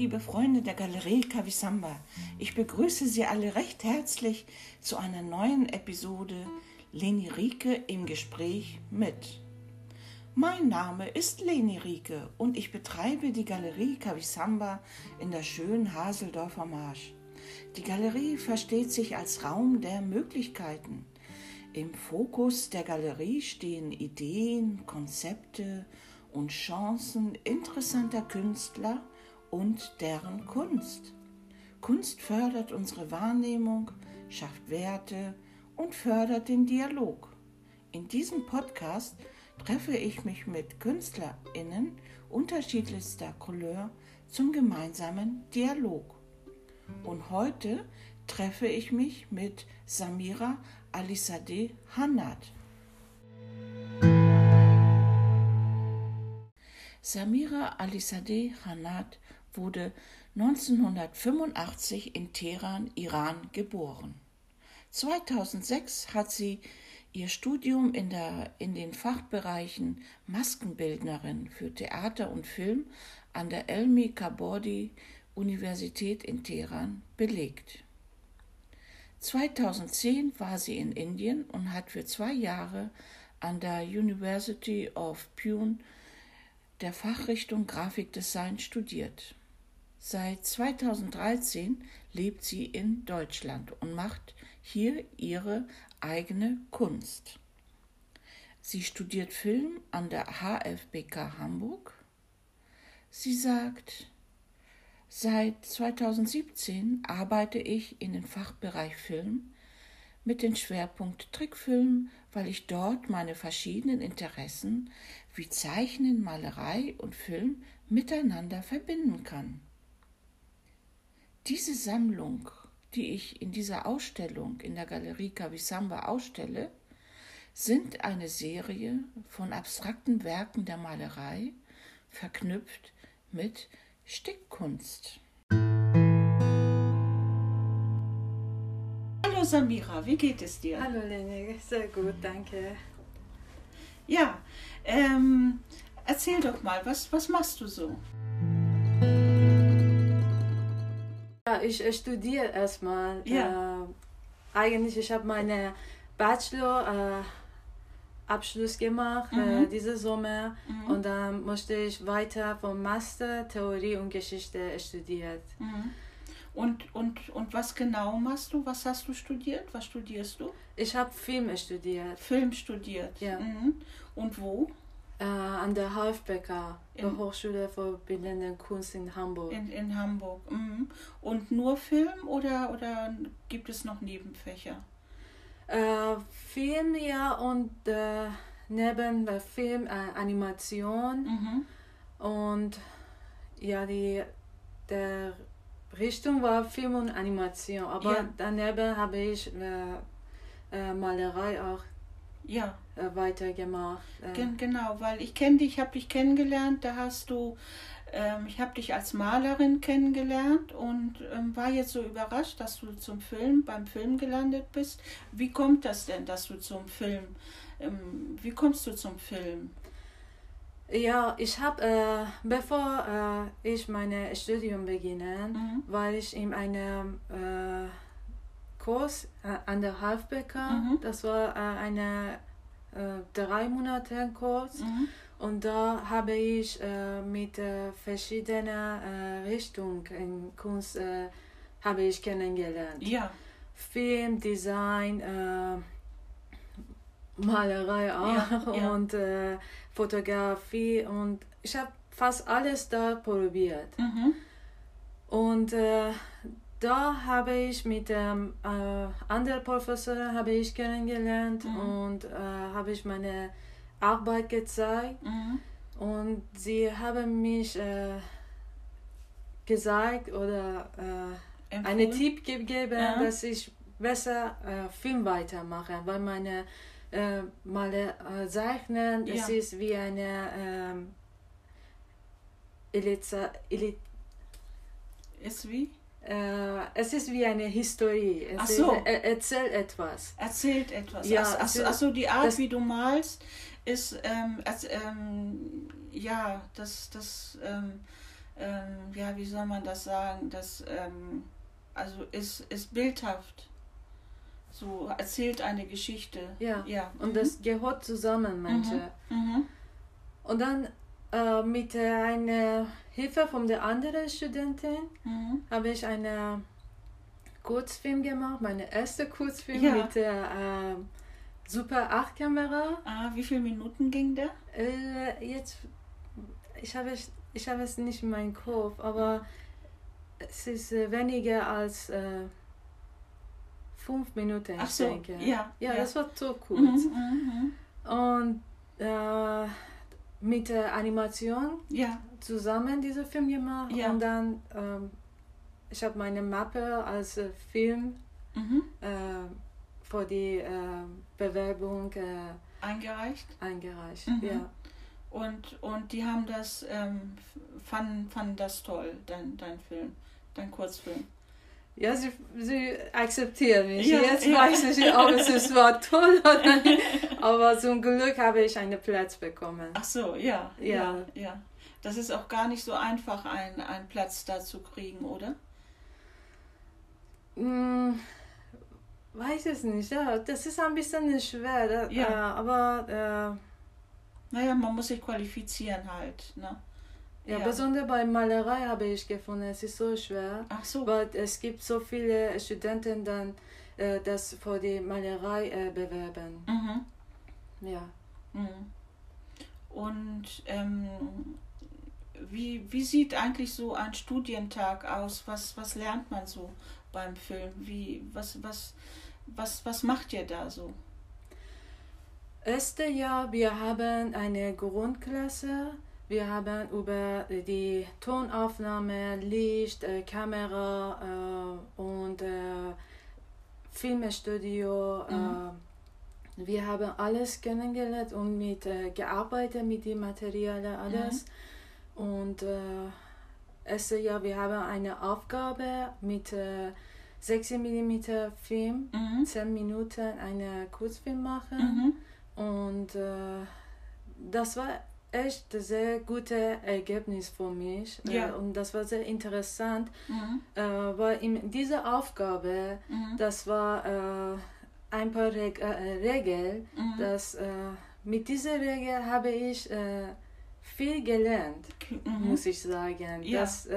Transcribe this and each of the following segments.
liebe Freunde der Galerie Kavisamba. Ich begrüße Sie alle recht herzlich zu einer neuen Episode Leni Rieke im Gespräch mit. Mein Name ist Leni Rieke und ich betreibe die Galerie Kavisamba in der schönen Haseldorfer Marsch. Die Galerie versteht sich als Raum der Möglichkeiten. Im Fokus der Galerie stehen Ideen, Konzepte und Chancen interessanter Künstler und deren Kunst. Kunst fördert unsere Wahrnehmung, schafft Werte und fördert den Dialog. In diesem Podcast treffe ich mich mit KünstlerInnen unterschiedlichster Couleur zum gemeinsamen Dialog. Und heute treffe ich mich mit Samira Alisade Hanat. Samira Alisade Hanat wurde 1985 in Teheran, Iran geboren. 2006 hat sie ihr Studium in, der, in den Fachbereichen Maskenbildnerin für Theater und Film an der Elmi Kabodi Universität in Teheran belegt. 2010 war sie in Indien und hat für zwei Jahre an der University of Pune der Fachrichtung Grafikdesign studiert. Seit 2013 lebt sie in Deutschland und macht hier ihre eigene Kunst. Sie studiert Film an der HFBK Hamburg. Sie sagt, seit 2017 arbeite ich in den Fachbereich Film mit dem Schwerpunkt Trickfilm, weil ich dort meine verschiedenen Interessen wie Zeichnen, Malerei und Film miteinander verbinden kann. Diese Sammlung, die ich in dieser Ausstellung in der Galerie Kavisamba ausstelle, sind eine Serie von abstrakten Werken der Malerei, verknüpft mit Stickkunst. Hallo Samira, wie geht es dir? Hallo Leni, sehr gut, danke. Ja, ähm, erzähl doch mal, was, was machst du so? Ich studiere erstmal. Ja. Äh, eigentlich, ich habe meine Bachelor äh, Abschluss gemacht Mhm. äh, diese Sommer Mhm. und dann musste ich weiter vom Master Theorie und Geschichte studiert. Mhm. Und, und, und was genau machst du? Was hast du studiert? Was studierst du? Ich habe Film studiert Film studiert. Ja. Mhm. Und wo? Äh, an der HFBK, der Hochschule für Bildende Kunst in Hamburg. In, in Hamburg. Mhm. Und nur Film oder, oder gibt es noch Nebenfächer? Äh, Film ja und äh, neben der Film äh, Animation Mhm. und ja die der Richtung war Film und Animation, aber Ja. daneben habe ich äh, äh, Malerei auch Ja, äh, weitergemacht. Äh, gen genau, weil ich kenne dich, ich habe dich kennengelernt, da hast du, ähm, ich habe dich als Malerin kennengelernt und ähm, war jetzt so überrascht, dass du zum Film, beim Film gelandet bist. Wie kommt das denn, dass du zum Film, ähm, wie kommst du zum Film? Ja, ich habe, äh, bevor äh, ich mein Studium beginne, Mhm. war ich in einem äh, Kurs äh, an der HFBK. Mhm. Das war äh, eine äh, drei Monate Kurs Mhm. und da habe ich äh, mit äh, verschiedenen äh, Richtungen in Kunst äh, habe ich kennengelernt. Ja, Film, Design, Malerei auch Ja, ja. und äh, Fotografie und ich habe fast alles da probiert. mhm. Und da habe ich mit dem äh, anderen Professor habe ich kennengelernt Mhm. und äh, habe ich meine Arbeit gezeigt Mhm. und sie haben mich äh, gesagt oder äh, einen? Tipp gegeben, Ja. dass ich besser äh, Film weitermache, weil meine äh, Male äh, Zeichnen, Ja. ist wie eine ähm, Eliza, Eli, Ist wie? Äh, es ist wie eine Historie. Es Ach so. er, erzählt etwas. Erzählt etwas. Ja, ach, ach, also so- ach so, die Art, wie du malst, ist, ähm, als, ähm, ja, das, das, ähm, ähm, ja, wie soll man das sagen? Das, ähm, also ist, ist bildhaft. So erzählt eine Geschichte. Ja. Ja. Und Mhm. das gehört zusammen, manche. Mhm. Und dann äh, mit äh, einer Hilfe von der anderen Studentin Mhm. habe ich einen Kurzfilm gemacht, meine erste Kurzfilm Ja. mit der äh, Super 8 Kamera. Ah, wie viele Minuten ging der? Äh, jetzt, ich habe, es- ich habe es nicht in meinem Kopf, aber es ist äh, weniger als fünf Minuten, Ach ich so, denke. ja, ja, ja. das war so Mhm. kurz. Mhm. Und äh, mit der Animation Ja. zusammen diesen Film gemacht Ja. und dann ähm, ich habe meine Mappe als äh, Film Mhm. äh, für die äh, Bewerbung Eingereicht. eingereicht. Mhm. Ja. Und, und die haben das, ähm, fanden, fanden das toll, dein, dein Film, dein Kurzfilm. Ja, sie, sie akzeptieren mich. Ja, Jetzt ja. weiß ich nicht, ob es war toll oder nicht, aber zum Glück habe ich einen Platz bekommen. Ach so, ja. Ja, Ja. ja. Das ist auch gar nicht so einfach, einen, einen Platz da zu kriegen, oder? Hm, weiß es nicht, ja, das ist ein bisschen schwer, Ja. äh, aber äh, Naja, man muss sich qualifizieren halt, ne? Ja, Ja. besonders bei Malerei habe ich gefunden, es ist so schwer, Ach so. weil es gibt so viele Studenten, dann äh, das für die Malerei äh, bewerben. Mhm. Ja. Mhm. Und ähm, wie, wie sieht eigentlich so ein Studientag aus? Was, was lernt man so beim Film? Wie, was, was, was, was macht ihr da so? Erste Jahr, wir haben eine Grundklasse. Wir haben über die Tonaufnahme, Licht, äh, Kamera äh, und äh, Filmstudio. Mhm. Wir haben alles kennengelernt und mit gearbeitet mit den Materialien alles. Und äh, erste Jahr, wir haben eine Aufgabe mit äh, 6 mm Film, Mhm. 10 Minuten eine Kurzfilm machen. Mhm. Und äh, das war echt ein sehr gutes Ergebnis für mich. Ja. Äh, und das war sehr interessant, Mhm. äh, weil in dieser Aufgabe, Mhm. das war äh, ein paar Reg Regeln, Mhm. dass mit dieser Regel habe ich viel gelernt, Mhm. muss ich sagen. Ja. Dass,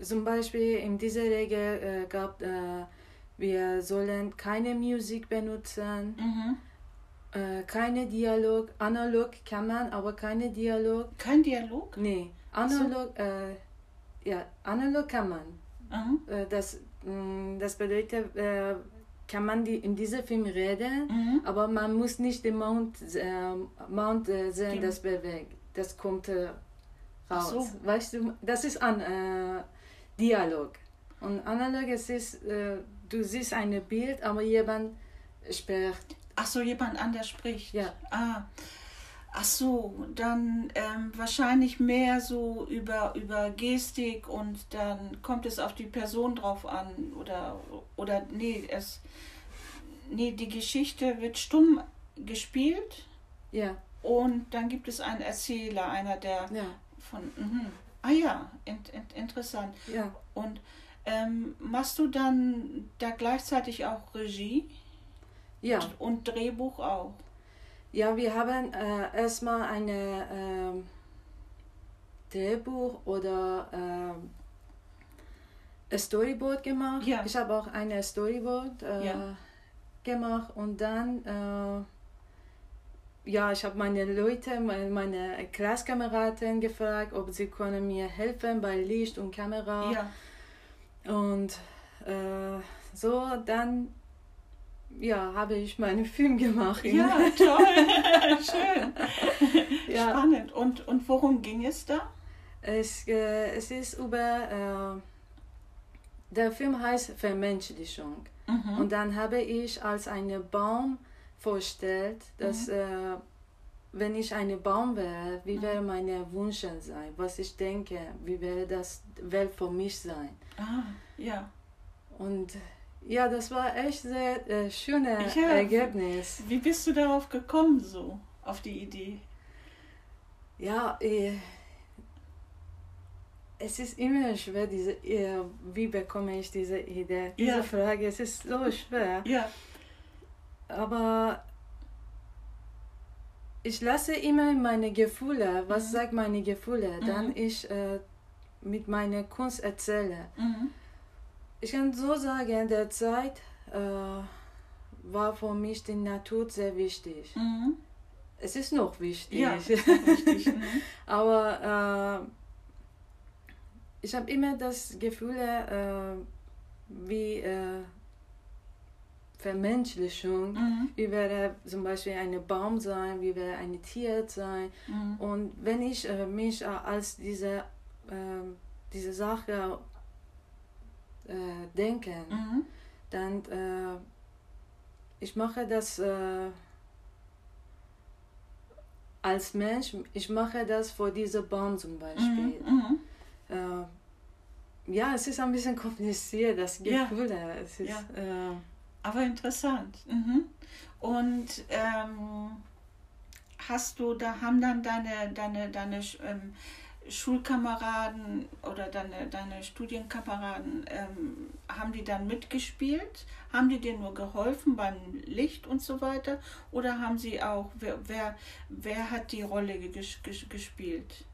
zum Beispiel in dieser Regel gab, wir sollen keine Musik benutzen. Mhm. Äh, keine Dialog, analog kann man, aber keine Dialog. Kein Dialog? Nee, analog, äh, ja, analog kann man. Mhm. Das, mh, das bedeutet, äh, kann man die, in diesem Film reden, Mhm. aber man muss nicht den Mount, äh, Mount äh, sehen, das bewegt. Das kommt äh, raus. so. Weißt du, das ist ein äh, Dialog. Und analog, es ist, du siehst ein Bild, aber jemand spricht. Ach so, jemand anders spricht. Ja. Ah. Ach so, dann ähm, wahrscheinlich mehr so über, über Gestik und dann kommt es auf die Person drauf an oder oder nee, es nee, die Geschichte wird stumm gespielt Ja, und dann gibt es einen Erzähler, einer der ja, von mhm. Ah ja, in, in, interessant. ja. Und ähm, machst du dann da gleichzeitig auch Regie Ja, und Drehbuch auch? ja wir haben äh, erstmal eine ähm, Drehbuch oder ein Storyboard gemacht. Ja. Ich habe auch eine Storyboard äh, Ja. gemacht und dann äh, ja, ich habe meine Leute, meine, meine Klasskameraden gefragt, ob sie können mir helfen bei Licht und Kamera. Ja. Und äh, so dann ja, habe ich meinen Film gemacht. Ja, toll. Schön. Ja. Spannend. Und, und worum ging es da? Es, äh, es ist über, äh, der Film heißt Vermenschlichung. Mhm. Und dann habe ich als einen Baum vorgestellt, dass äh, wenn ich ein Baum wäre, wie wäre meine Wünsche sein, was ich denke, wie wäre das Welt für mich sein. Ah, ja. Und ja, das war echt sehr äh, schönes Ja. Ergebnis. Wie bist du darauf gekommen, so, auf die Idee? Ja, äh, es ist immer schwer, diese, äh, wie bekomme ich diese Idee? Diese Ja. Frage, es ist so schwer. Ja. Aber ich lasse immer meine Gefühle, was Mhm. sagt meine Gefühle, dann Mhm. ich äh, mit meiner Kunst erzähle. Mhm. Ich kann so sagen, der Zeit äh, war für mich die Natur sehr wichtig. Mhm. Es ist noch wichtig, Ja, richtig. Mhm. aber äh, ich habe immer das Gefühl, äh, wie äh, Vermenschlichung, Mhm. wie wäre zum Beispiel ein Baum sein, wie wäre ein Tier sein. Mhm. Und wenn ich äh, mich äh, als diese, diese Sache äh, denke, Mhm. dann äh, ich mache das äh, als Mensch, ich mache das vor diesem Baum zum Beispiel. Mhm. Äh, ja, es ist ein bisschen kompliziert, das Ja. Gefühl. Es ist, Ja. äh, Aber interessant. Mhm. Und ähm, hast du, da haben dann deine, deine, deine ähm, Schulkameraden oder deine, deine Studienkameraden, ähm, haben die dann mitgespielt? Haben die dir nur geholfen beim Licht und so weiter? Oder haben sie auch, wer, wer, wer hat die Rolle ges, ges, gespielt?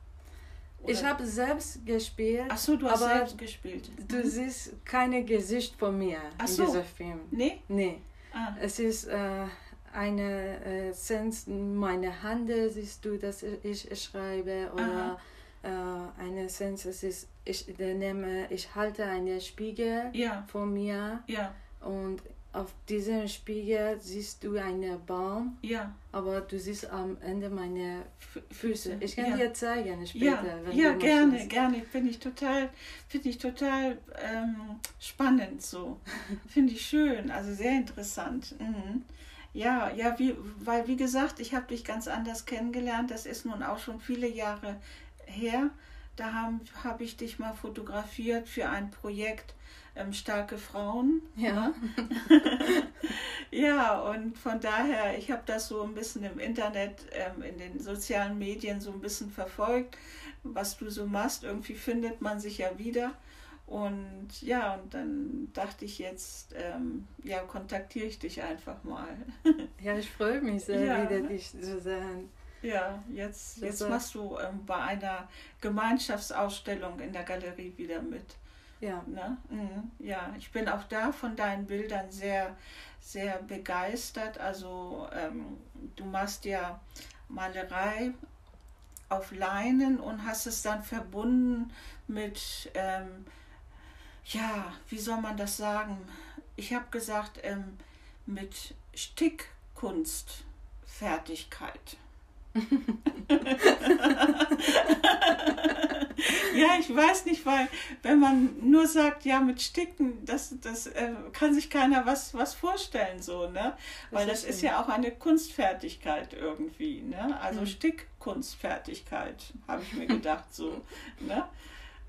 ich Oder- habe selbst gespielt, Ach so, du hast selbst gespielt. du Mhm. siehst kein Gesicht von mir Ach in so. diesem Film. Nee? Nee. Ah. Es ist äh, eine äh, Sens meine Hand, siehst du, dass ich schreibe oder äh, eine Sens, es ist, ich nehme, ich halte einen Spiegel Ja, vor mir ja, und auf diesem Spiegel siehst du einen Baum, ja. aber du siehst am Ende meine Füße. Ich kann ja. dir zeigen später. Ja, wenn ja gerne, möchtest. gerne. Finde ich total, finde ich total ähm, spannend so. Finde ich schön, also sehr interessant. Mhm. Ja, ja, wie, weil wie gesagt, ich habe dich ganz anders kennengelernt. Das ist nun auch schon viele Jahre her. Da habe hab ich dich mal fotografiert für ein Projekt ähm, Starke Frauen. Ja. Ja, und von daher, ich habe das so ein bisschen im Internet, ähm, in den sozialen Medien so ein bisschen verfolgt, was du so machst. Irgendwie findet man sich ja wieder. Und ja, und dann dachte ich jetzt, ähm, ja, kontaktiere ich dich einfach mal. ja, ich freue mich sehr, Ja. wieder dich zu sehen. Ja, jetzt, jetzt machst du ähm, bei einer Gemeinschaftsausstellung in der Galerie wieder mit. Ja, Ne? Mhm. Ja, ich bin auch da von deinen Bildern sehr, sehr begeistert. Also ähm, du machst ja Malerei auf Leinen und hast es dann verbunden mit, ähm, ja, wie soll man das sagen? Ich habe gesagt, ähm, mit Stickkunstfertigkeit. ja, ich weiß nicht, weil wenn man nur sagt, ja, mit Sticken, das, das äh, kann sich keiner was, was vorstellen, so, ne? Weil das, ist ist ja auch eine Kunstfertigkeit irgendwie, ne? Also Mhm. Stickkunstfertigkeit, habe ich mir gedacht, so, ne?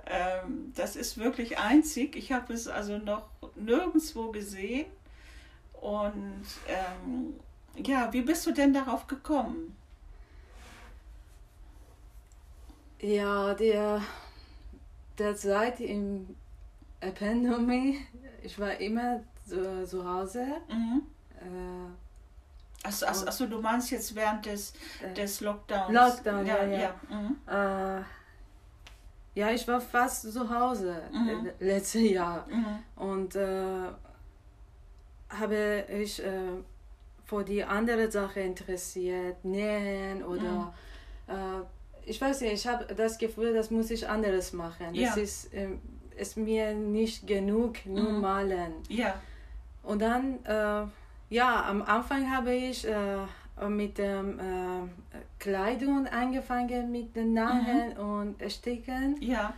Ähm, das ist wirklich einzig. Ich habe es also noch nirgendwo gesehen. Und ähm, ja, wie bist du denn darauf gekommen? Ja, der, der Zeit im Epidemie, ich war immer zu, zu Hause. Mhm. Äh, Achso, achso, achso, du meinst jetzt während des, äh, des Lockdowns? Lockdown, ja, ja. ja. Mhm. äh, ja, ich war fast zu Hause Mhm. äh, letztes Jahr. Mhm. Und äh, habe ich äh, für die andere Sache interessiert, Nähen oder Mhm. äh, ich weiß nicht, ich habe das Gefühl, das muss ich anderes machen. Das Ja. ist, ähm, ist mir nicht genug, nur Mhm. malen. Ja, Und dann, äh, ja, am Anfang habe ich äh, mit dem äh, Kleidung angefangen, mit den Nahen und Sticken. ja,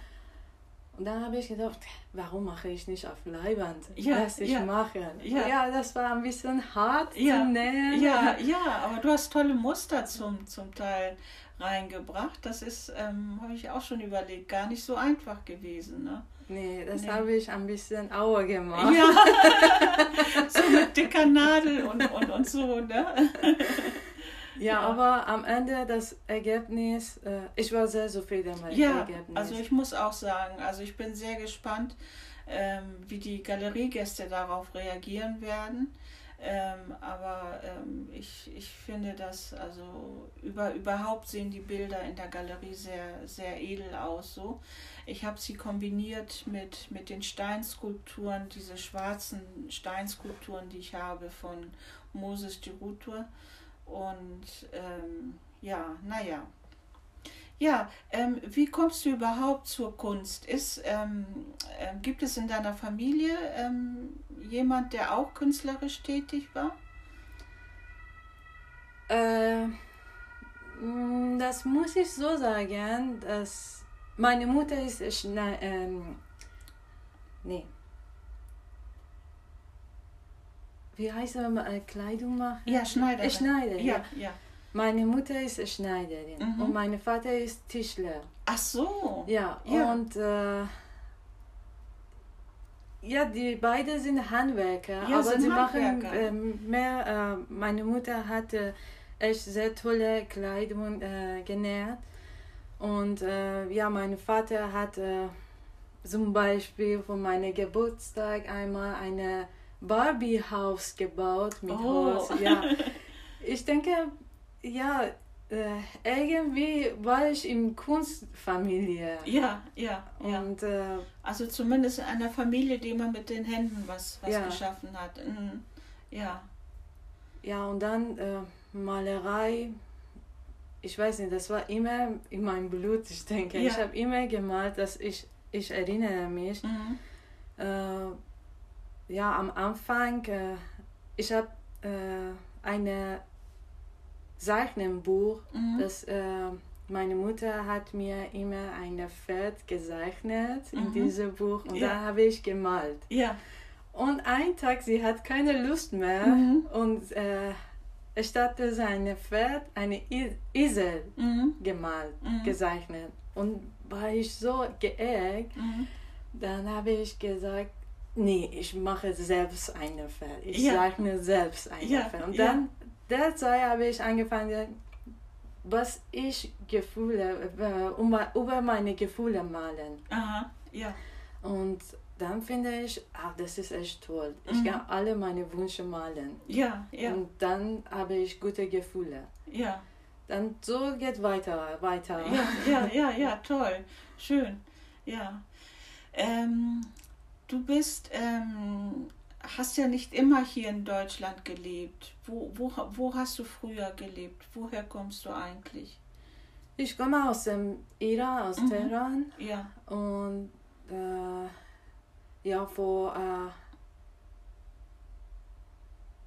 Und dann habe ich gedacht, warum mache ich nicht auf Leiband? Ja, Lass ich ja, machen. ja. Ja. das war ein bisschen hart Ja, zu nähen. ja, ja, aber du hast tolle Muster zum, zum Teil reingebracht. Das ist, ähm, habe ich auch schon überlegt, gar nicht so einfach gewesen. Ne? Nee, das Nee. habe ich ein bisschen Aue gemacht. Ja, so mit dicker Nadel und, und, und so, ne? ja, ja, aber am Ende das Ergebnis, äh, ich war sehr zufrieden mit ja, dem Ergebnis. Also ich muss auch sagen, also ich bin sehr gespannt, ähm, wie die Galeriegäste darauf reagieren werden. Ähm, aber ähm, ich, ich finde das, also über, überhaupt sehen die Bilder in der Galerie sehr, sehr edel aus. So. Ich habe sie kombiniert mit, mit den Steinskulpturen, diese schwarzen Steinskulpturen, die ich habe von Moses de Rutur. Und ähm, ja, naja, ja, ähm, wie kommst du überhaupt zur Kunst? Ist, ähm, äh, gibt es in deiner Familie ähm, jemand, der auch künstlerisch tätig war? Äh, mm, das muss ich so sagen, dass meine Mutter ist Schne ähm, nee. Wie heißt äh, Kleidung machen? Ja, Schneider. Schneider, ja. ja. ja. Meine Mutter ist Schneiderin mhm. und mein Vater ist Tischler. Ach so. Ja, ja. und äh, ja, die beiden sind Handwerker, ja, aber sind sie Handwerker. machen äh, mehr. Äh, meine Mutter hatte echt sehr tolle Kleidung äh, genäht und äh, ja, mein Vater hat äh, zum Beispiel von meinem Geburtstag einmal eine Barbie-Haus gebaut mit oh. Holz. Ja, ich denke, ja, äh, irgendwie war ich in Kunstfamilie. Ja, ja, ja. Und, äh, also zumindest in einer Familie, die man mit den Händen was, was ja. geschaffen hat. Mhm. Ja. Ja, und dann äh, Malerei. Ich weiß nicht, das war immer in meinem Blut, ich denke. Ja. Ich habe immer gemalt, dass ich, ich erinnere mich. Mhm. Äh, ja, am Anfang, äh, ich habe äh, eine Zeichnenbuch. Mhm. Das, äh, meine Mutter hat mir immer ein Pferd gezeichnet in mhm. diesem Buch und ja. da habe ich gemalt. Ja. Und ein Tag, sie hat keine Lust mehr mhm. und äh, statt seine Pferd eine Esel mhm. gemalt, mhm. gezeichnet. Und war ich so geärgert, mhm. dann habe ich gesagt, nee, ich mache selbst eine Pferd. Ich ja. zeichne selbst eine ja. Pferd. Und dann derzeit habe ich angefangen, was ich Gefühle, äh, über meine Gefühle malen. Aha, ja. Und dann finde ich, ach, das ist echt toll. Ich mhm. kann alle meine Wünsche malen. Ja, ja. Und dann habe ich gute Gefühle. Ja. Dann so geht weiter, weiter. Ja, ja, ja, ja, toll. Schön. Ja. Ähm, du bist ähm, hast ja nicht immer hier in Deutschland gelebt. Wo, wo, wo hast du früher gelebt? Woher kommst du eigentlich? Ich komme aus dem Iran, aus mhm. Teheran. Ja. Und äh, ja, vor. Äh,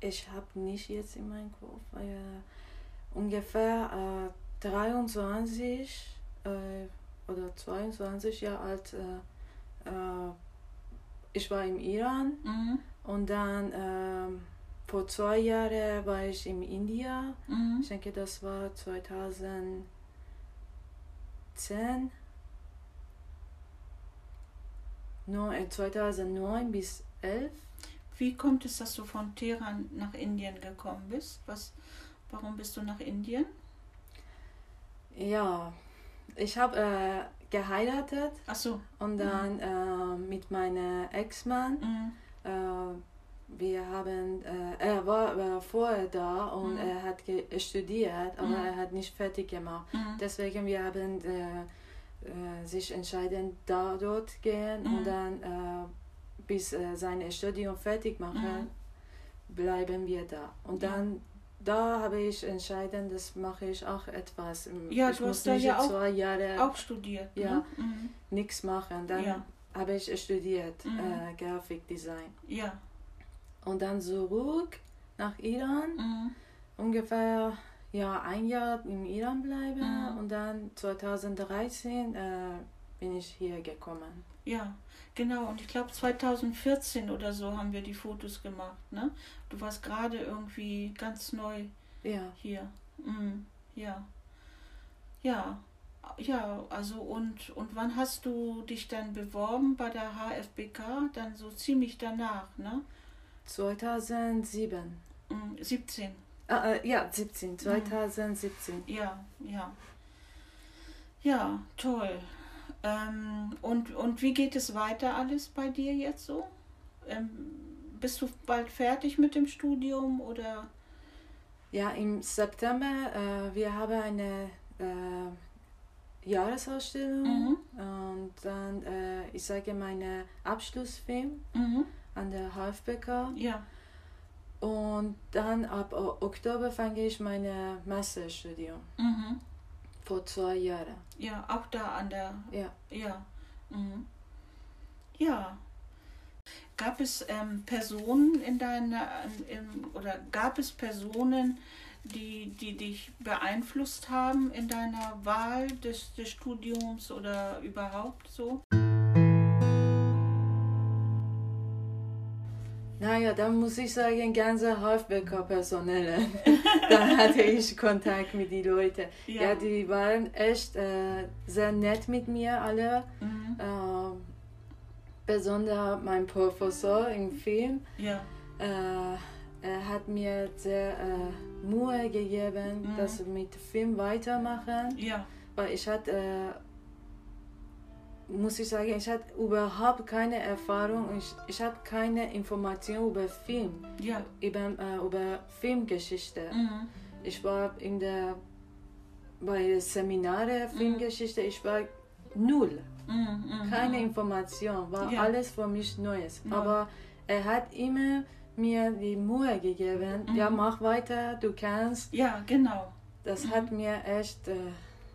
ich habe nicht jetzt in meinem Kopf. Äh, ungefähr 23 äh, oder 22 Jahre alt. Äh, äh, ich war im Iran. Mhm und dann ähm, vor zwei Jahren war ich in Indien. Mhm. Ich denke, das war 2010. No, 2009 bis 11. Wie kommt es, dass du von Teheran nach Indien gekommen bist? Was, warum bist du nach Indien? Ja, ich habe äh, geheiratet. Ach so. Und dann mhm. äh, mit meinem Ex-Mann. Mhm äh, wir haben, äh, er war, vorher da und mhm. er hat studiert, aber mhm. er hat nicht fertig gemacht. Mhm. Deswegen wir haben äh, äh, sich entschieden, da dort gehen und mhm. dann äh, bis äh, sein Studium fertig machen, mhm. bleiben wir da. Und dann da habe ich entschieden, das mache ich auch etwas. Ja, ich du hast da ja auch, Jahre auch studiert. Ja, ne? mhm. nichts machen. Dann ja habe ich studiert, mhm. äh, Grafikdesign. Ja. Und dann zurück nach Iran, mhm. ungefähr ja, ein Jahr im Iran bleiben mhm. und dann 2013 äh, bin ich hier gekommen. Ja, genau. Und ich glaube 2014 oder so haben wir die Fotos gemacht. Ne? Du warst gerade irgendwie ganz neu ja. hier. Mhm. Ja. Ja. Ja, also und, und wann hast du dich dann beworben bei der HFBK? Dann so ziemlich danach, ne? 2007. 17. Äh, äh, ja, 17, 2017. Ja, ja. Ja, toll. Ähm, und, und wie geht es weiter alles bei dir jetzt so? Ähm, bist du bald fertig mit dem Studium oder? Ja, im September, äh, wir haben eine äh, Jahresausstellung Mhm. und dann, äh, ich sage meine Abschlussfilm Mhm. an der HFBK Ja. und dann ab Oktober fange ich meine Masterstudium Mhm. vor zwei Jahren. Ja, auch da an der. Ja. Ja. Mhm. Ja. Gab es ähm, Personen in deiner im, oder gab es Personen, die, die dich beeinflusst haben in deiner Wahl des, des Studiums oder überhaupt so? Naja, dann muss ich sagen, ganze HFBK-Personelle. da hatte ich Kontakt mit den Leuten. Ja. die waren echt äh, sehr nett mit mir alle. Mhm. Äh, besonders mein Professor im Film. Ja. Äh, er hat mir sehr äh, Mühe gegeben, Mhm. dass wir mit Film weitermachen. Ja. Weil ich hatte, äh, muss ich sagen, ich hatte überhaupt keine Erfahrung, ich, ich habe keine Information über Film, Ja. über, äh, über Filmgeschichte. Mhm. Ich war in der, bei Seminare Filmgeschichte, ich war null, Mhm. Mhm. keine Information, war Ja. alles für mich Neues. Aber er hat immer mir die Mühe gegeben, Mhm. ja mach weiter, du kannst. Ja, genau. Das Mhm. hat mir echt... Äh,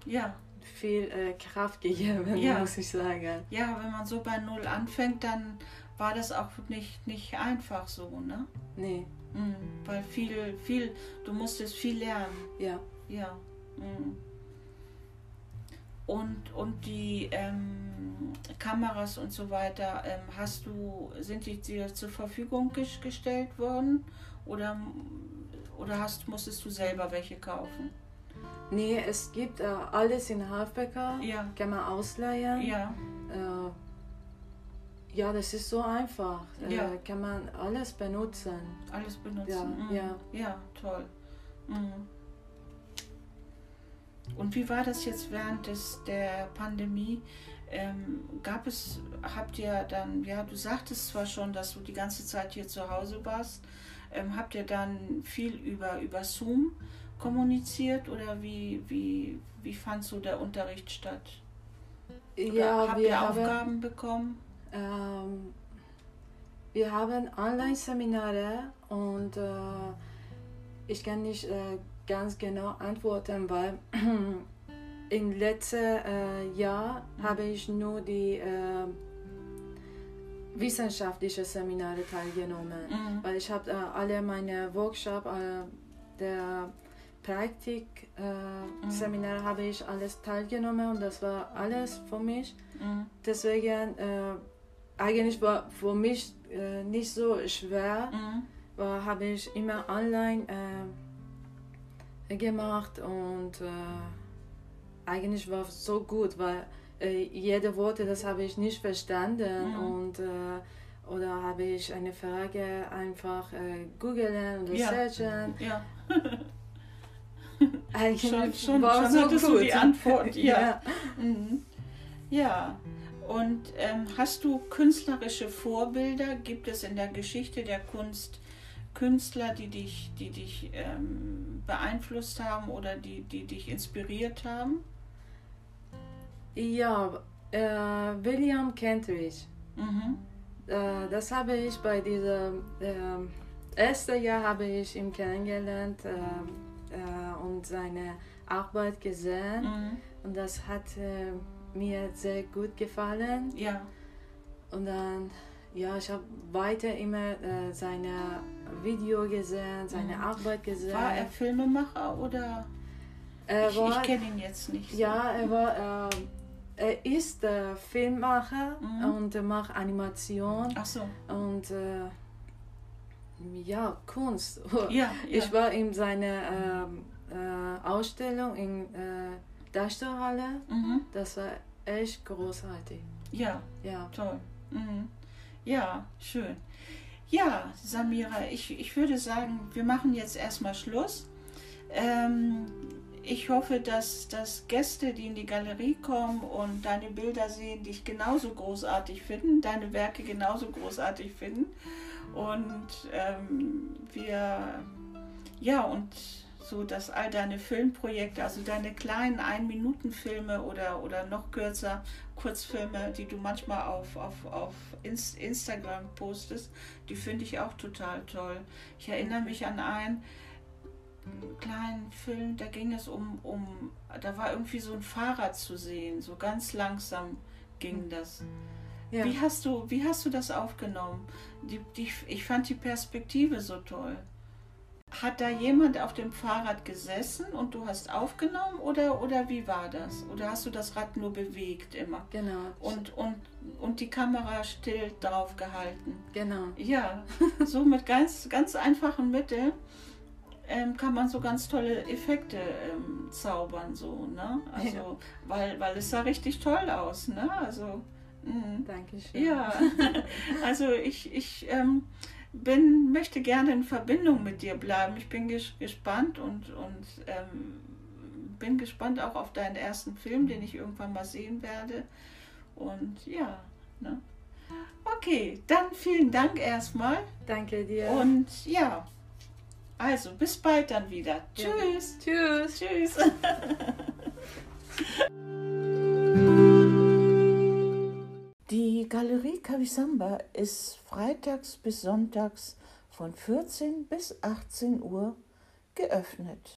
Ja. viel äh, Kraft gegeben, Ja. muss ich sagen. Ja, wenn man so bei Null anfängt, dann war das auch nicht, nicht einfach so, ne? Nee, Mhm. Weil viel, viel, du musstest viel lernen. ja. Ja. Und, und die ähm, Kameras und so weiter, ähm, hast du, sind die dir zur Verfügung ges gestellt worden? Oder, oder hast, musstest du selber welche kaufen? Nee, es gibt äh, alles in HFBK, Ja. kann man ausleihen. Ja. Äh, ja, das ist so einfach. Äh, Ja. Kann man alles benutzen. Alles benutzen. Ja, mhm. ja. Ja, toll. Mhm. Und wie war das jetzt während des, der Pandemie? Ähm, gab es, habt ihr dann, ja, du sagtest zwar schon, dass du die ganze Zeit hier zu Hause warst, ähm, habt ihr dann viel über, über Zoom kommuniziert oder wie, wie, wie fand so der Unterricht statt? Oder Ja, habt wir ihr haben, Aufgaben bekommen? ähm, wir haben Online-Seminare und äh, ich kann nicht äh, ganz genau antworten, weil im letzten äh, Jahr habe ich nur die äh, wissenschaftlichen Seminare teilgenommen. Mhm. Weil ich habe äh, alle meine Workshop, äh, der Praktik äh, Mhm. Seminare habe ich alles teilgenommen und das war alles für mich. Mhm. Deswegen äh, eigentlich war für mich äh, nicht so schwer, Mhm. war habe ich immer online gemacht und äh, eigentlich war es so gut, weil äh, jede Worte, das habe ich nicht verstanden Mhm. und äh, oder habe ich eine Frage einfach äh, googeln oder Ja. searchen. Ja, Eigentlich schon, schon, war schon so gut. du die Antwort. Ja. ja. Mhm. Ja, und ähm, hast du künstlerische Vorbilder? Gibt es in der Geschichte der Kunst Künstler, die dich, die dich ähm, beeinflusst haben oder die, die dich inspiriert haben? Ja, äh, William Kentridge. Mhm. Äh, das habe ich bei diesem ähm, ersten Jahr habe ich ihn kennengelernt ähm, äh, und seine Arbeit gesehen Mhm. und das hat äh, mir sehr gut gefallen Ja, und dann ja ich habe weiter immer äh, seine Video gesehen, seine Mhm. Arbeit gesehen. war er Filmemacher oder? Er ich ich kenne ihn jetzt nicht. so. ja, er war äh, er ist äh, Filmmacher Mhm. und er macht Animation Ach so. und äh, ja, Kunst. Ja, Ich ja. war in seiner ähm, äh, Ausstellung in äh, Darstellhalle. Mhm. Das war echt großartig. Ja, Ja. toll. Mhm. Ja, schön. Ja, Samira, ich, ich würde sagen, wir machen jetzt erstmal Schluss. Ähm, ich hoffe, dass, dass Gäste, die in die Galerie kommen und deine Bilder sehen, dich genauso großartig finden, deine Werke genauso großartig finden. Und ähm, wir, ja, und so, dass all deine Filmprojekte, also deine kleinen Ein-Minuten-Filme oder, oder noch kürzer Kurzfilme, die du manchmal auf, auf, auf Instagram postest, die finde ich auch total toll. Ich erinnere mich an einen, kleinen Film, da ging es um, um, da war irgendwie so ein Fahrrad zu sehen, so ganz langsam ging das. Ja. Wie, hast du, wie hast du das aufgenommen? Die, die, ich fand die Perspektive so toll. Hat da jemand auf dem Fahrrad gesessen und du hast aufgenommen oder, oder wie war das? Oder hast du das Rad nur bewegt immer? Genau. Und, und, und die Kamera still drauf gehalten? Genau. Ja, so mit ganz, ganz einfachen Mitteln ähm, kann man so ganz tolle Effekte ähm, zaubern, so, ne? Also, ja. weil, weil es sah richtig toll aus, ne? Also, mh. Dankeschön. Ja, also ich, ich ähm, bin, möchte gerne in Verbindung mit dir bleiben. Ich bin ges gespannt und, und ähm, bin gespannt auch auf deinen ersten Film, den ich irgendwann mal sehen werde. Und ja, ne? Okay, dann vielen Dank erstmal. Danke dir. Und ja, also, bis bald dann wieder. Ja. Tschüss. Tschüss. Tschüss. Die Galerie Kavisamba ist freitags bis sonntags von 14 bis 18 Uhr geöffnet.